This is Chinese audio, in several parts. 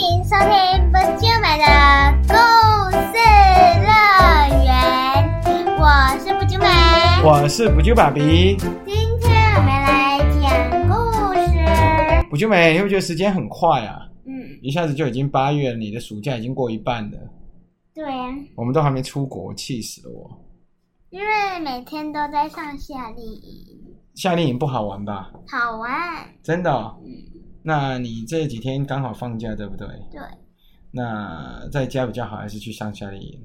迎收听不就买的故事乐园，我是不就美。我是补救爸比。今天我们来讲故事。补救美，你会不会觉得时间很快啊？嗯，一下子就已经八月了，你的暑假已经过一半了，对呀、我们都还没出国，气死了我！因为每天都在上夏令营，夏令营不好玩吧？好玩。真的哦、嗯，那你这几天刚好放假，对不对？对，那在家比较好，还是去上夏令营？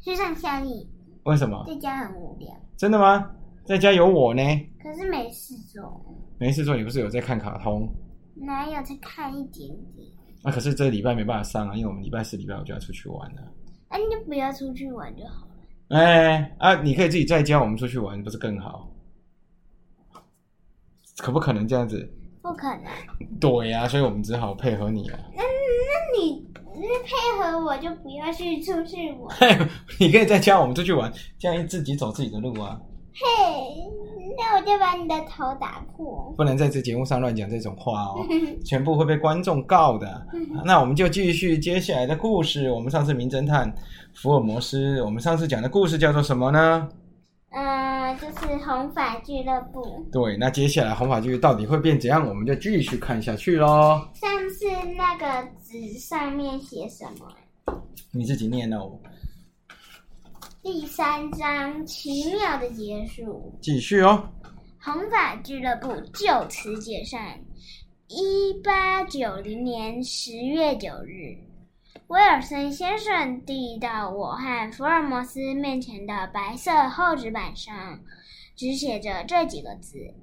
去上夏令营，为什么？在家很无聊，真的吗？在家有我呢，可是没事做，没事做，你不是有在看卡通？哪有再看一点点？啊，可是这礼拜没办法上啊，因为我们礼拜四、礼拜五就要出去玩了。那、你就不要出去玩就好了。哎啊，你可以自己在家，我们出去玩不是更好？可不可能这样子？不可能。对呀、所以我们只好配合你了。那那你那配合我就不要去出去玩。你可以在家，我们出去玩，这样自己走自己的路啊，嘿，那我就把你的头打破。不能在这节目上乱讲这种话哦，全部会被观众告的。那我们就继续接下来的故事。我们上次名侦探福尔摩斯，我们上次讲的故事叫做什么呢？嗯，就是红发俱乐部。对，那接下来红发剧到底会变怎样？我们就继续看下去喽。上次那个纸上面写什么？你自己念哦，第三章奇妙的结束，继续哦。红发俱乐部就此解散。一八九零年十月九日，威尔森先生递到我和福尔摩斯面前的白色厚纸板上，只写着这几个字。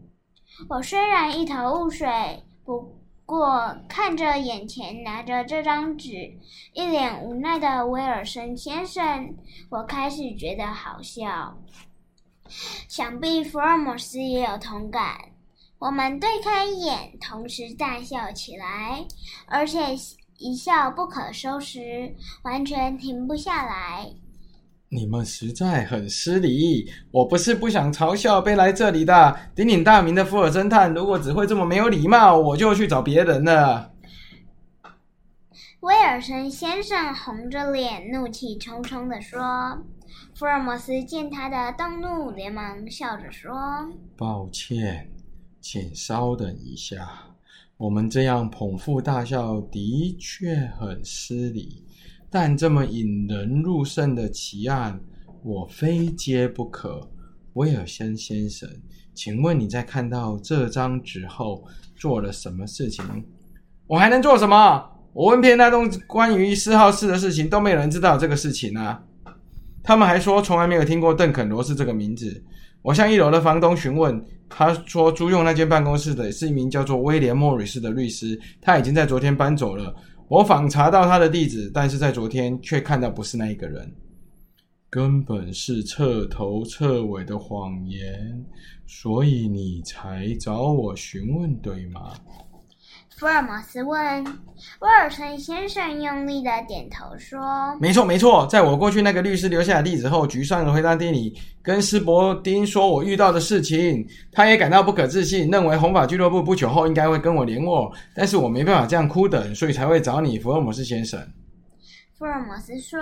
我虽然一头雾水，不过看着眼前拿着这张纸，一脸无奈的威尔森先生，我开始觉得好笑。想必福尔摩斯也有同感。我们对开眼，同时大笑起来，而且一笑不可收拾，完全停不下来。你们实在很失礼，我不是不想嘲笑被来这里的鼎鼎大名的福尔侦探。如果只会这么没有礼貌，我就去找别人了。威尔森先生红着脸，怒气冲冲地说。福尔摩斯见他的动怒，连忙笑着说抱歉，请稍等一下。我们这样捧腹大笑的确很失礼，但这么引人入胜的奇案，我非接不可。威尔森先生，请问你在看到这张纸后做了什么事情？我还能做什么？我问遍那栋关于四号室的事情，都没有人知道这个事情啊。他们还说从来没有听过邓肯罗斯这个名字。我向一楼的房东询问，他说租用那间办公室的是一名叫做威廉·莫里斯的律师，他已经在昨天搬走了。我访查到他的地址，但是在昨天却看到不是那一个人，根本是彻头彻尾的谎言，所以你才找我询问，对吗？福尔摩斯问威尔森先生，用力的点头说没错，没错，在我过去那个律师留下的地址后，局上回答店里跟斯伯丁说我遇到的事情，他也感到不可置信，认为红发俱乐部不久后应该会跟我联络，但是我没办法这样哭等，所以才会找你，福尔摩斯先生。：“福尔摩斯说，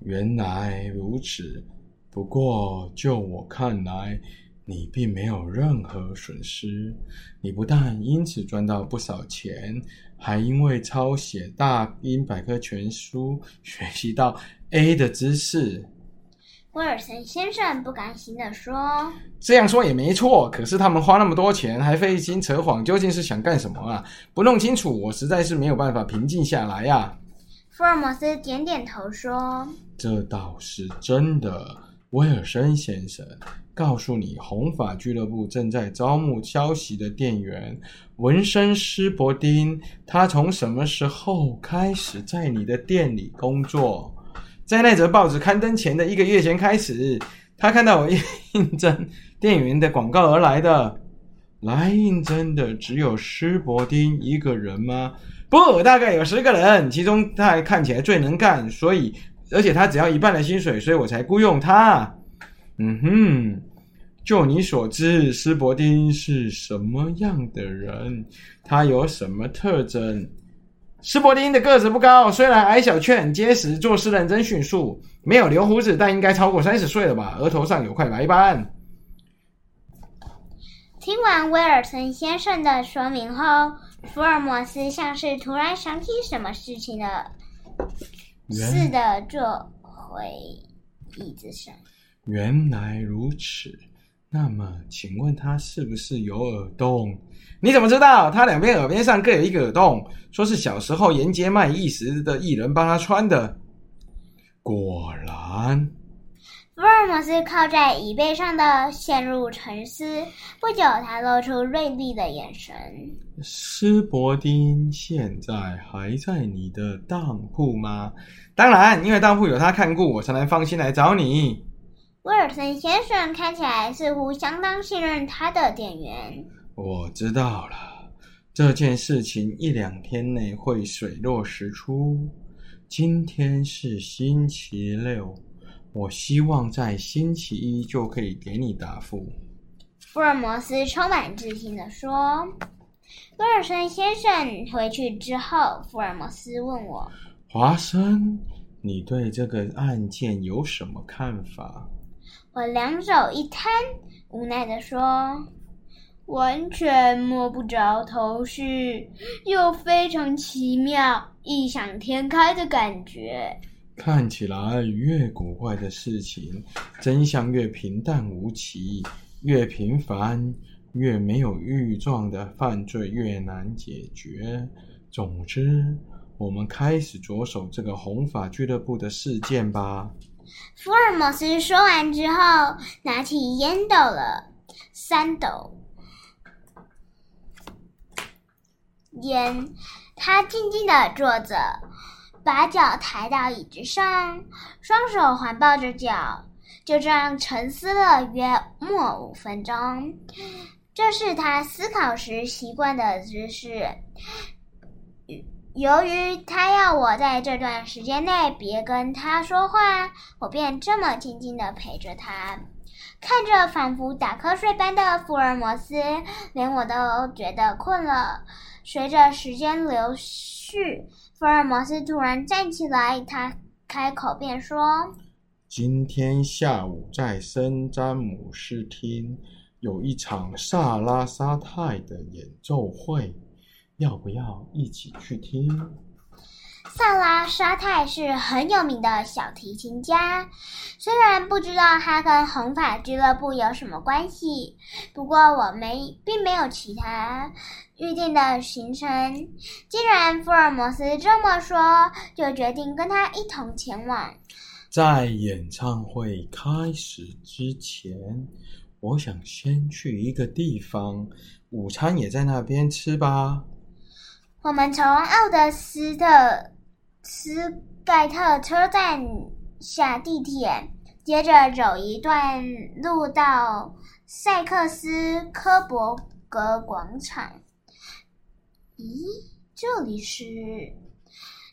原来如此，不过就我看来，你并没有任何损失。你不但因此赚到不少钱，还因为抄写《大英百科全书》学习到 A 的知识。威尔森先生不甘心地说。”这样说也没错，可是他们花那么多钱，还费心扯谎，究竟是想干什么啊？不弄清楚，我实在是没有办法平静下来呀、啊。福尔摩斯点点头说这倒是真的，威尔森先生。告诉你，红发俱乐部正在招募消息的店员文森斯伯丁。他从什么时候开始在你的店里工作？在那则报纸刊登前的一个月前开始，他看到我应征店员的广告而来的。来应征的只有施伯丁一个人吗？不，大概有十个人，其中他还看起来最能干，所以而且他只要一半的薪水，所以我才雇佣他。嗯哼，就你所知，施伯丁是什么样的人？他有什么特征？斯伯丁的个子不高，虽然矮小却很结实，做事认真迅速，没有留胡子，但应该超过三十岁了吧？额头上有块白斑。听完威尔森先生的说明后，福尔摩斯像是突然想起什么事情了似的，坐回椅子上。原来如此，那么请问他是不是有耳洞？你怎么知道？他两边耳边上各有一个耳洞，说是小时候沿街卖艺时的艺人帮他穿的。果然。福尔摩斯靠在椅背上的陷入沉思。不久，他露出锐利的眼神。斯伯丁现在还在你的当铺吗？当然，因为当铺有他看顾，我才能放心来找你。威尔森先生看起来似乎相当信任他的店员。我知道了，这件事情一两天内会水落石出。今天是星期六。我希望在星期一就可以给你答复。”福尔摩斯充满自信的说。威尔森先生回去之后，福尔摩斯问我：“华生，你对这个案件有什么看法？”我两手一摊，无奈的说：“完全摸不着头绪，又非常奇妙、异想天开的感觉。”看起来越古怪的事情，真相越平淡无奇；越平凡、越没有预状的犯罪越难解决。总之，我们开始着手这个红发俱乐部的事件吧。福尔摩斯说完之后，拿起烟斗了三斗烟，他静静的坐着。把脚抬到椅子上，双手环抱着脚，就这样沉思了约莫五分钟。这是他思考时习惯的姿势。由于他要我在这段时间内别跟他说话，我便这么静静的陪着他，看着仿佛打瞌睡般的福尔摩斯，连我都觉得困了。随着时间流逝。福尔摩斯突然站起来，他开口便说：“今天下午在圣詹姆斯厅有一场萨拉沙泰的演奏会，要不要一起去听？”萨拉沙泰是很有名的小提琴家，虽然不知道他跟红发俱乐部有什么关系，不过我没并没有其他。预定的行程，既然福尔摩斯这么说，就决定跟他一同前往。在演唱会开始之前，我想先去一个地方，午餐也在那边吃吧。我们从奥德斯特斯盖特车站下地铁，接着走一段路到塞克斯科伯格广场。咦，这里是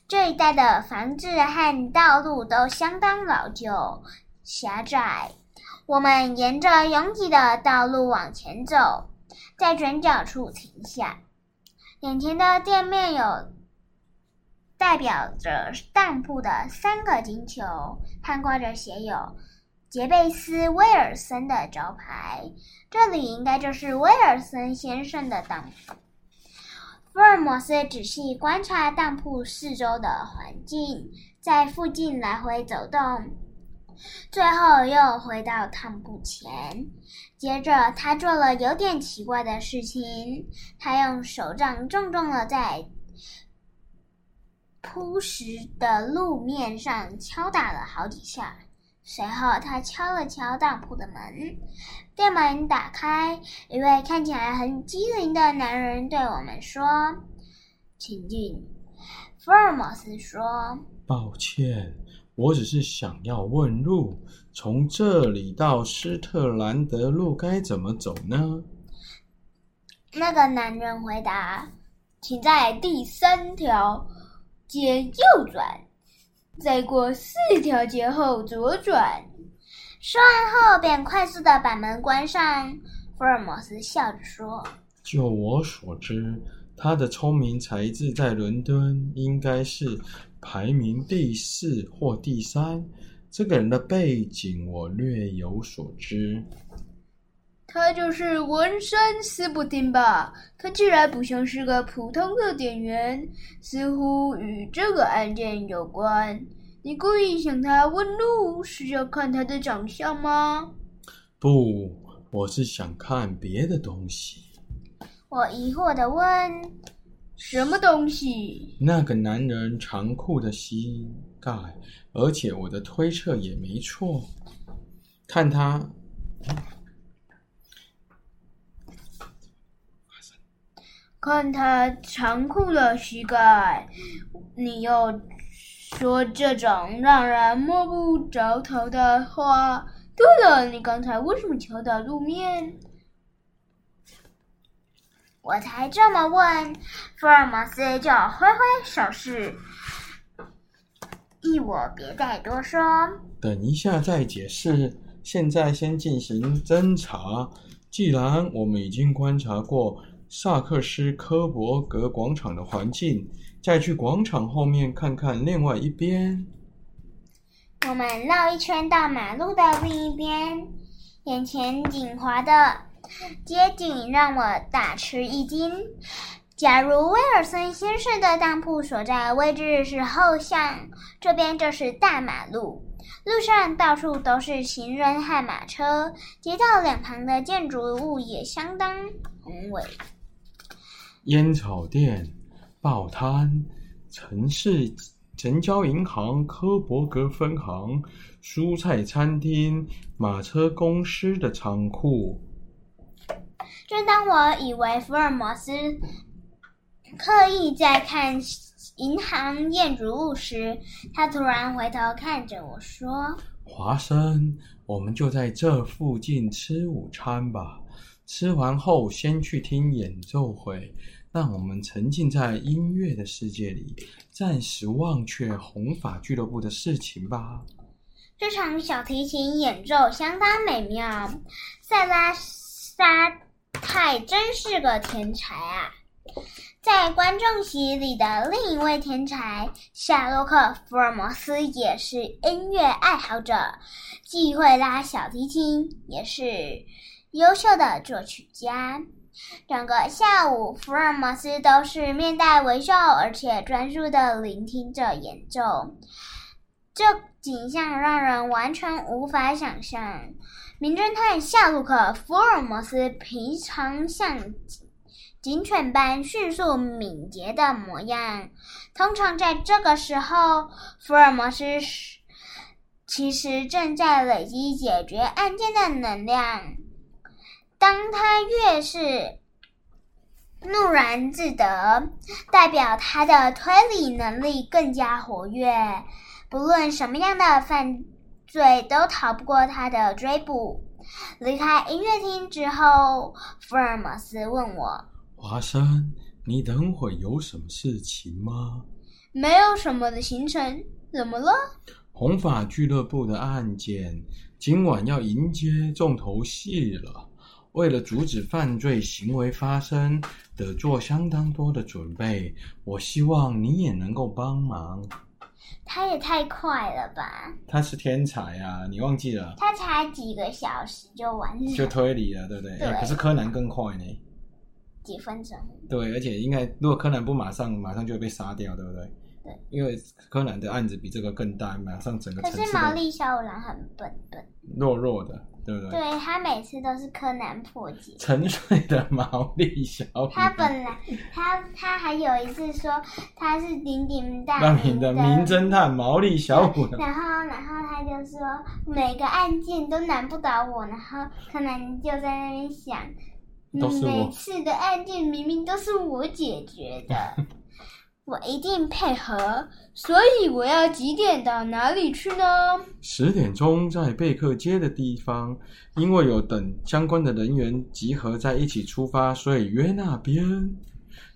这一带的房子和道路都相当老旧、狭窄。我们沿着拥挤的道路往前走，在转角处停下。眼前的店面有代表着当铺的三个金球，还挂着写有“杰贝斯·威尔森”的招牌。这里应该就是威尔森先生的当铺。福尔摩斯仔细观察当铺四周的环境，在附近来回走动，最后又回到当铺前。接着，他做了有点奇怪的事情，他用手杖重重的在铺石的路面上敲打了好几下。随后，他敲了敲当铺的门，店门打开，一位看起来很机灵的男人对我们说：“请进。”福尔摩斯说：“抱歉，我只是想要问路，从这里到斯特兰德路该怎么走呢？”那个男人回答：“请在第三条街右转。”再过四条街后左转。说完后，便快速的把门关上。福尔摩斯笑着说：“就我所知，他的聪明才智在伦敦应该是排名第四或第三。这个人的背景我略有所知。他就是文山斯普丁吧？他既然不像是个普通的店员，似乎与这个案件有关。你故意向他问路，是要看他的长相吗？不，我是想看别的东西。我疑惑的问：“什么东西？”那个男人长裤的膝盖，而且我的推测也没错。看他。看他残酷的膝盖，你又说这种让人摸不着头的话。对了，你刚才为什么敲打路面？我才这么问，福尔摩斯就挥挥手势，意我别再多说。等一下再解释，现在先进行侦查。既然我们已经观察过。萨克斯科伯格广场的环境，再去广场后面看看另外一边。我们绕一圈到马路的另一边，眼前景华的街景让我大吃一惊。假如威尔森先生的当铺所在位置是后巷，这边就是大马路，路上到处都是行人和马车，街道两旁的建筑物也相当宏伟。烟草店、报摊、城市城郊银行科伯格分行、蔬菜餐厅、马车公司的仓库。正当我以为福尔摩斯刻意在看银行建筑物时，他突然回头看着我说：“华生，我们就在这附近吃午餐吧。吃完后，先去听演奏会。”让我们沉浸在音乐的世界里，暂时忘却红发俱乐部的事情吧。这场小提琴演奏相当美妙，塞拉沙泰真是个天才啊！在观众席里的另一位天才夏洛克·福尔摩斯也是音乐爱好者，既会拉小提琴，也是优秀的作曲家。整个下午，福尔摩斯都是面带微笑，而且专注的聆听着演奏。这景象让人完全无法想象。名侦探夏洛克·福尔摩斯平常像警犬般迅速敏捷的模样，通常在这个时候，福尔摩斯其实正在累积解决案件的能量。当他越是怒然自得，代表他的推理能力更加活跃。不论什么样的犯罪，都逃不过他的追捕。离开音乐厅之后，福尔摩斯问我：“华生，你等会有什么事情吗？”“没有什么的行程，怎么了？”“红发俱乐部的案件今晚要迎接重头戏了。”为了阻止犯罪行为发生，得做相当多的准备。我希望你也能够帮忙。他也太快了吧！他是天才啊！你忘记了？他才几个小时就完成，就推理了，对不对？对。可是柯南更快呢。几分钟？对，而且应该，如果柯南不马上，马上就会被杀掉，对不对？对。因为柯南的案子比这个更大，马上整个。可是毛利小五郎很笨笨，弱弱的。对对？对他每次都是柯南破解。沉睡的毛利小五。他本来他他还有一次说他是鼎鼎大名的名侦探毛利小五。然后然后他就说每个案件都难不倒我，然后柯南就在那边想，每次的案件明明都是我解决的。我一定配合，所以我要几点到哪里去呢？十点钟在贝克街的地方，因为有等相关的人员集合在一起出发，所以约那边。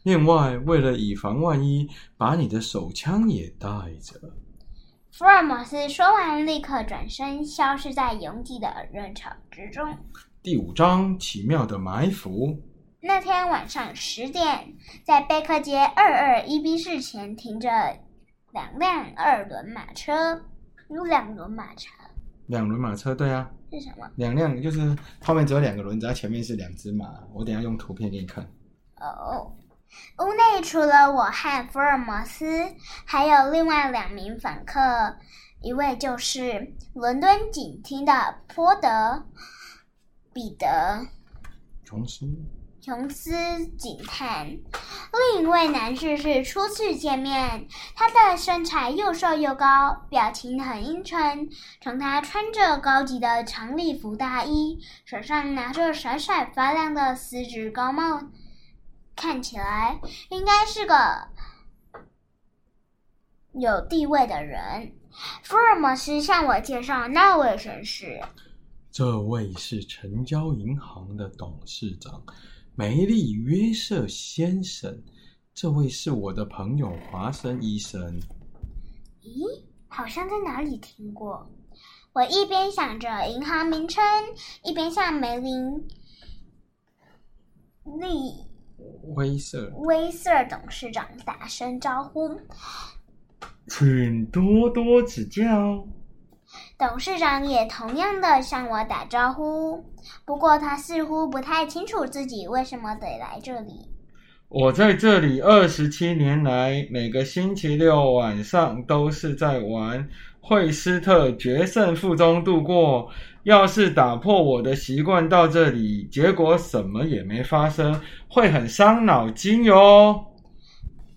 另外，为了以防万一，把你的手枪也带着。福尔摩斯说完，立刻转身消失在拥挤的人潮之中。第五章：奇妙的埋伏。那天晚上十点，在贝克街二二一 B 室前停着两辆二轮马车，有两轮马车两轮马车，对啊，是什么？两辆就是后面只有两个轮子，它前面是两只马。我等下用图片给你看。哦，屋内除了我和福尔摩斯，还有另外两名访客，一位就是伦敦警厅的波德彼得琼斯，琼斯警探，另一位男士是初次见面，他的身材又瘦又高，表情很阴沉。从他穿着高级的长礼服大衣，手上拿着闪闪发亮的丝质高帽，看起来应该是个有地位的人。福尔摩斯向我介绍那位绅士。这位是城郊银行的董事长梅利约瑟先生。这位是我的朋友华生医生。咦，好像在哪里听过。我一边想着银行名称，一边向梅林利威瑟，威瑟董事长打声招呼。请多多指教。董事长也同样的向我打招呼，不过他似乎不太清楚自己为什么得来这里。我在这里二十七年来，每个星期六晚上都是在玩惠斯特决胜负中度过。要是打破我的习惯到这里，结果什么也没发生，会很伤脑筋哟。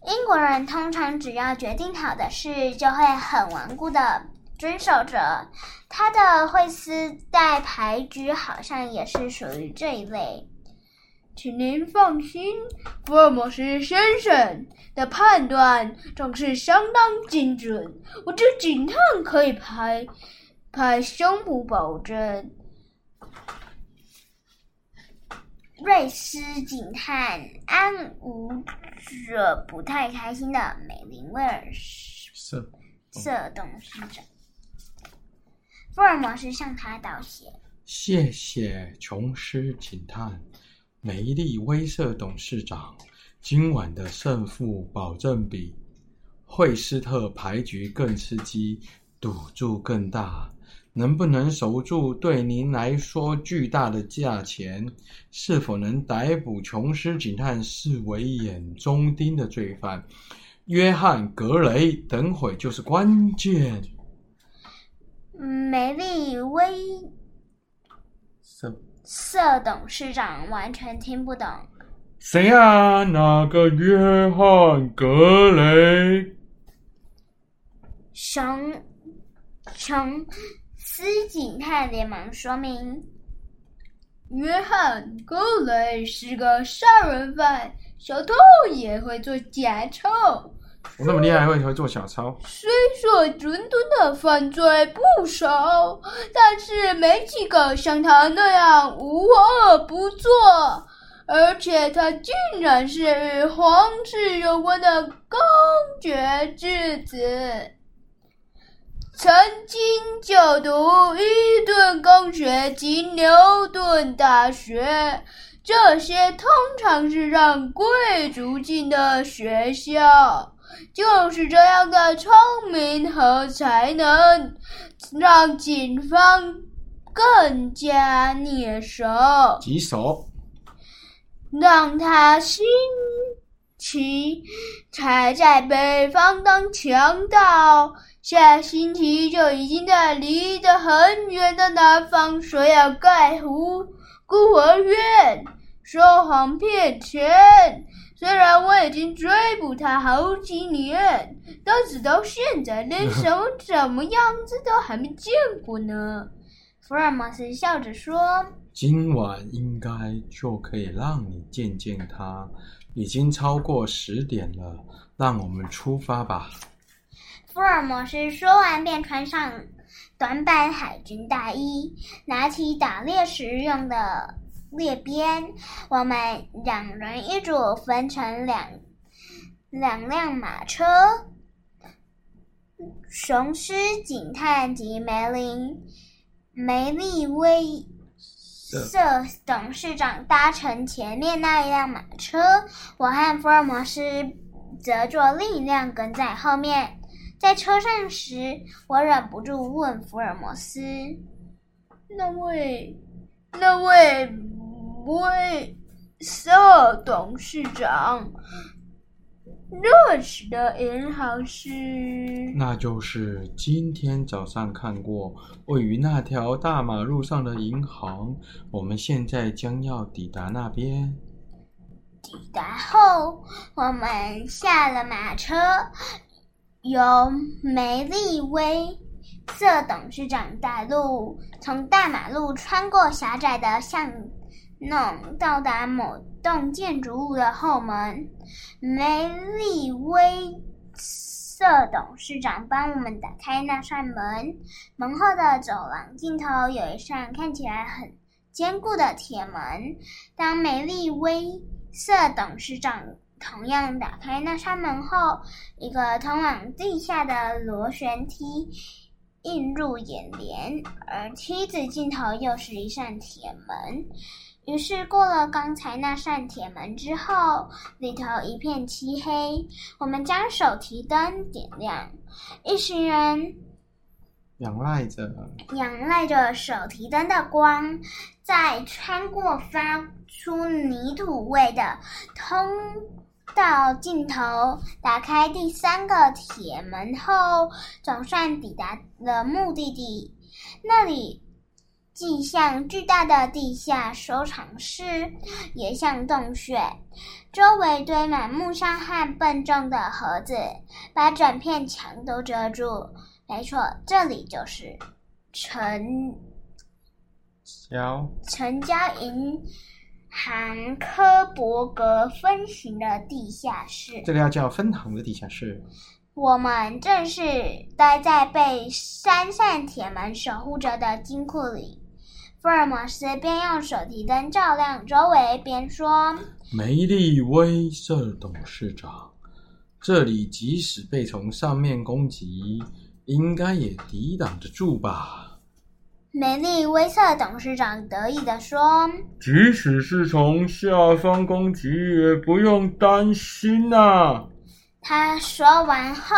英国人通常只要决定好的事，就会很顽固的遵守着。他的惠斯代牌局好像也是属于这一类。请您放心，福尔摩斯先生的判断总是相当精准。我这警探可以拍拍胸脯保证。瑞斯警探安无着不太开心的美林威尔是瑟董事长。福尔摩斯向他道谢。谢谢琼斯警探。梅利威瑟董事长，今晚的胜负保证比惠斯特牌局更刺激，赌注更大。能不能守住对您来说巨大的价钱？是否能逮捕琼斯警探视为眼中钉的罪犯约翰·格雷？等会就是关键。梅利威什瑟董事长完全听不懂。谁啊？那个约翰·格雷？熊琼斯警探连忙说明：“约翰·格雷是个杀人犯，小偷也会做假钞。我那么厉害，还会会做小抄？虽说伦敦的犯罪不少，但是没几个像他那样无恶不作。而且他竟然是与皇室有关的公爵之子，曾经就读伊顿公学及牛顿大学，这些通常是让贵族进的学校。就是这样的聪明和才能，让警方更加蹑手，棘手。让他星期才在北方当强盗，下星期就已经在离得很远的南方说要盖湖孤儿院，说谎骗钱。虽然我已经追捕他好几年，但是到现在连什么什么样子都还没见过呢。福尔摩斯笑着说。今晚应该就可以让你见见他。已经超过十点了，让我们出发吧。福尔摩斯说完，便穿上短版海军大衣，拿起打猎时用的猎鞭。我们两人一组，分成两两辆马车。雄狮警探及梅林梅利威。瑟董事长搭乘前面那一辆马车，我和福尔摩斯则坐另一辆跟在后面。在车上时，我忍不住问福尔摩斯：“那位，那位，威瑟董事长。”热时的银行是，那就是今天早上看过位于那条大马路上的银行。我们现在将要抵达那边。抵达后，我们下了马车，由梅利威瑟董事长带路，从大马路穿过狭窄的巷弄，到达某栋建筑物的后门。梅利威瑟董事长帮我们打开那扇门，门后的走廊尽头有一扇看起来很坚固的铁门。当梅利威瑟董事长同样打开那扇门后，一个通往地下的螺旋梯映入眼帘，而梯子尽头又是一扇铁门。于是，过了刚才那扇铁门之后，里头一片漆黑。我们将手提灯点亮，一行人仰赖着仰赖着手提灯的光，在穿过发出泥土味的通道尽头，打开第三个铁门后，总算抵达了目的地。那里。既像巨大的地下收藏室，也像洞穴，周围堆满木箱和笨重的盒子，把整片墙都遮住。没错，这里就是成交成交银行科伯格分行的地下室。这个要叫分行的地下室。我们正是待在被三扇铁门守护着的金库里。福尔摩斯边用手提灯照亮周围，边说：“梅利威瑟董事长，这里即使被从上面攻击，应该也抵挡得住吧？”梅利威瑟董事长得意地说：“即使是从下方攻击，也不用担心呐。”他说完后，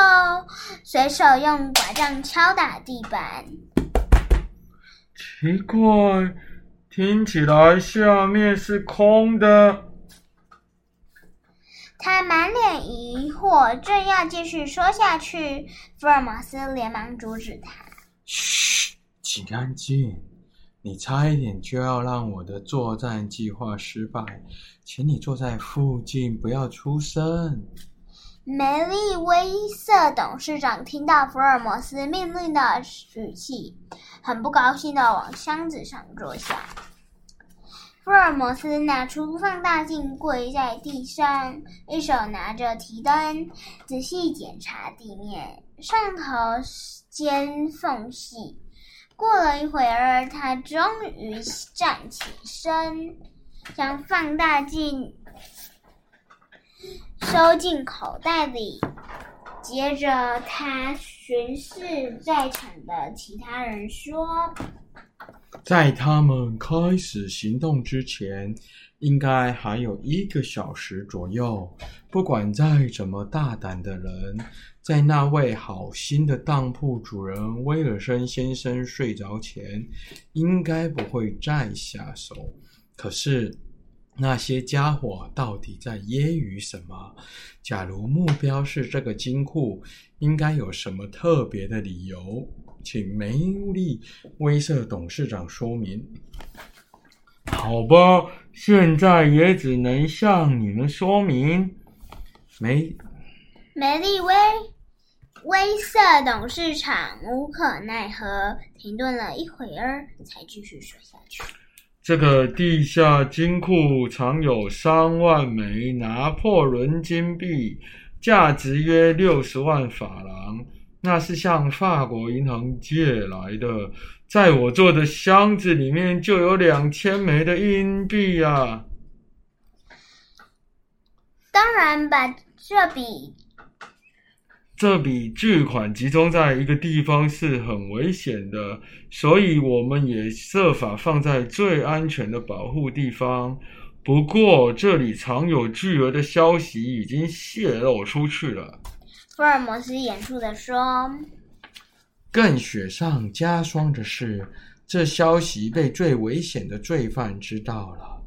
随手用拐杖敲打地板。奇怪，听起来下面是空的。他满脸疑惑，正要继续说下去，福尔摩斯连忙阻止他：“嘘，请安静！你差一点就要让我的作战计划失败，请你坐在附近，不要出声。”梅利威瑟董事长听到福尔摩斯命令的语气，很不高兴的往箱子上坐下。福尔摩斯拿出放大镜，跪在地上，一手拿着提灯，仔细检查地面上头间缝隙。过了一会儿，他终于站起身，将放大镜。收进口袋里。接着，他巡视在场的其他人，说：“在他们开始行动之前，应该还有一个小时左右。不管再怎么大胆的人，在那位好心的当铺主人威尔森先生睡着前，应该不会再下手。可是……”那些家伙到底在揶揄什么？假如目标是这个金库，应该有什么特别的理由？请梅利威瑟董事长说明。好吧，现在也只能向你们说明。梅梅利威威瑟董事长无可奈何，停顿了一会儿，才继续说下去。这个地下金库藏有三万枚拿破仑金币，价值约六十万法郎。那是向法国银行借来的。在我做的箱子里面就有两千枚的硬币啊！当然，把这笔这笔巨款集中在一个地方是很危险的，所以我们也设法放在最安全的保护地方。不过，这里藏有巨额的消息已经泄露出去了。福尔摩斯严肃地说。更雪上加霜的是，这消息被最危险的罪犯知道了。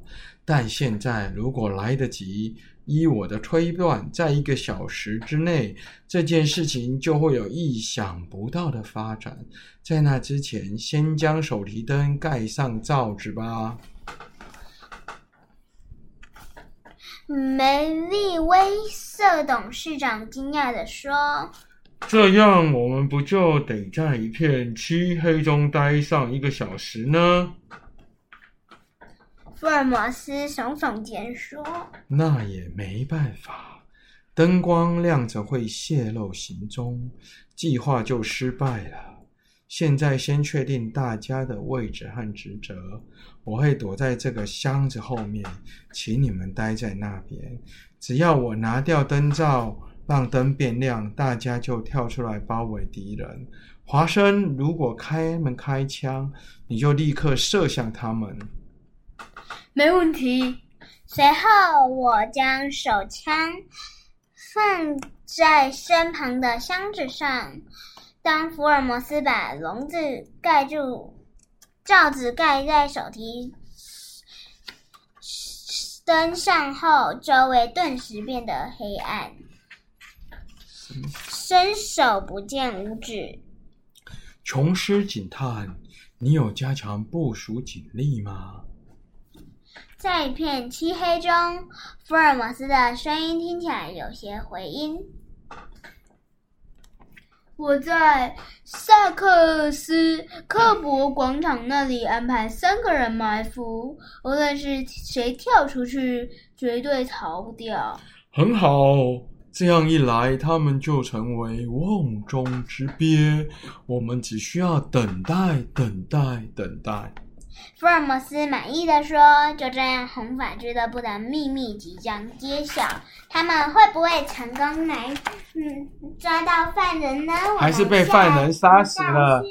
但现在，如果来得及，依我的推断，在一个小时之内，这件事情就会有意想不到的发展。在那之前，先将手提灯盖上罩子吧。梅利威瑟董事长惊讶地说。这样，我们不就得在一片漆黑中待上一个小时呢？福尔摩斯耸耸肩说：“那也没办法，灯光亮着会泄露行踪，计划就失败了。现在先确定大家的位置和职责，我会躲在这个箱子后面，请你们待在那边。只要我拿掉灯罩。”让灯变亮，大家就跳出来包围敌人。华生，如果开门开枪，你就立刻射向他们。没问题。随后，我将手枪放在身旁的箱子上。当福尔摩斯把笼子盖住，罩子盖在手提灯上后，周围顿时变得黑暗。伸手不见五指。琼斯警探，你有加强部署警力吗？在一片漆黑中，福尔摩斯的声音听起来有些回音。我在萨克斯科博广场那里安排三个人埋伏，无论是谁跳出去，绝对逃不掉。很好。这样一来，他们就成为瓮中之鳖。我们只需要等待，等待，等待。福尔摩斯满意的说：“就这样，红发俱乐部的秘密即将揭晓。他们会不会成功来嗯抓到犯人呢？还是被犯人杀死了？”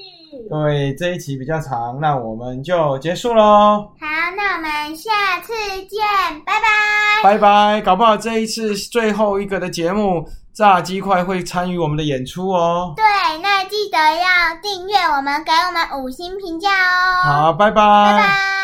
对，这一集比较长，那我们就结束喽。好，那我们下次见，拜拜。拜拜，搞不好这一次最后一个的节目，炸鸡块会参与我们的演出哦。对，那记得要订阅我们，给我们五星评价哦。好，拜拜。拜拜。